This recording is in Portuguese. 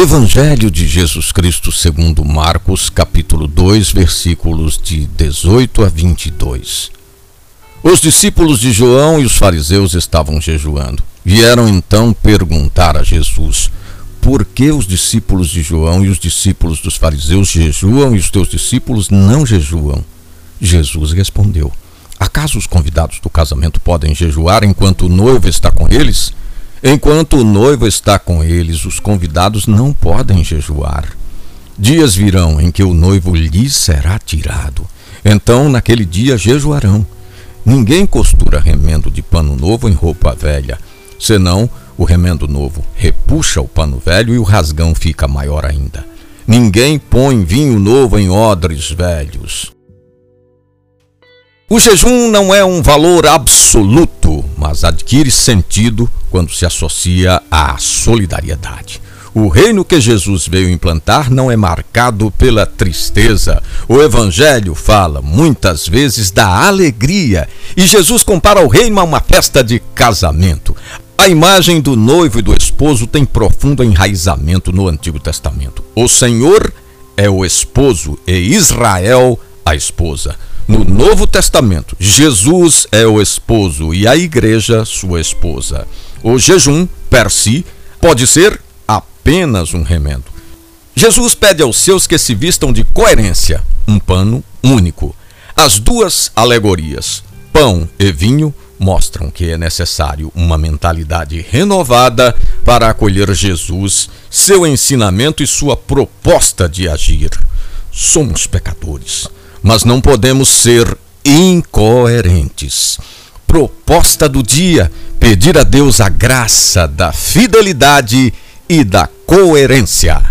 Evangelho de Jesus Cristo segundo Marcos, capítulo 2, versículos de 18 a 22. Os discípulos de João e os fariseus estavam jejuando. Vieram então perguntar a Jesus: Por que os discípulos de João e os discípulos dos fariseus jejuam e os teus discípulos não jejuam? Jesus respondeu: Acaso os convidados do casamento podem jejuar enquanto o noivo está com eles? Enquanto o noivo está com eles, os convidados não podem jejuar. Dias virão em que o noivo lhes será tirado. Então, naquele dia, jejuarão. Ninguém costura remendo de pano novo em roupa velha, senão o remendo novo repuxa o pano velho e o rasgão fica maior ainda. Ninguém põe vinho novo em odres velhos. O jejum não é um valor absoluto, mas adquire sentido quando se associa à solidariedade. O reino que Jesus veio implantar não é marcado pela tristeza. O Evangelho fala muitas vezes da alegria e Jesus compara o reino a uma festa de casamento. A imagem do noivo e do esposo tem profundo enraizamento no Antigo Testamento. O Senhor é o esposo e Israel a esposa. No Novo Testamento, Jesus é o esposo e a igreja sua esposa. O jejum, per si, pode ser apenas um remendo. Jesus pede aos seus que se vistam de coerência, um pano único. As duas alegorias, pão e vinho, mostram que é necessário uma mentalidade renovada para acolher Jesus, seu ensinamento e sua proposta de agir. Somos pecadores mas não podemos ser incoerentes. Proposta do dia: pedir a Deus a graça da fidelidade e da coerência.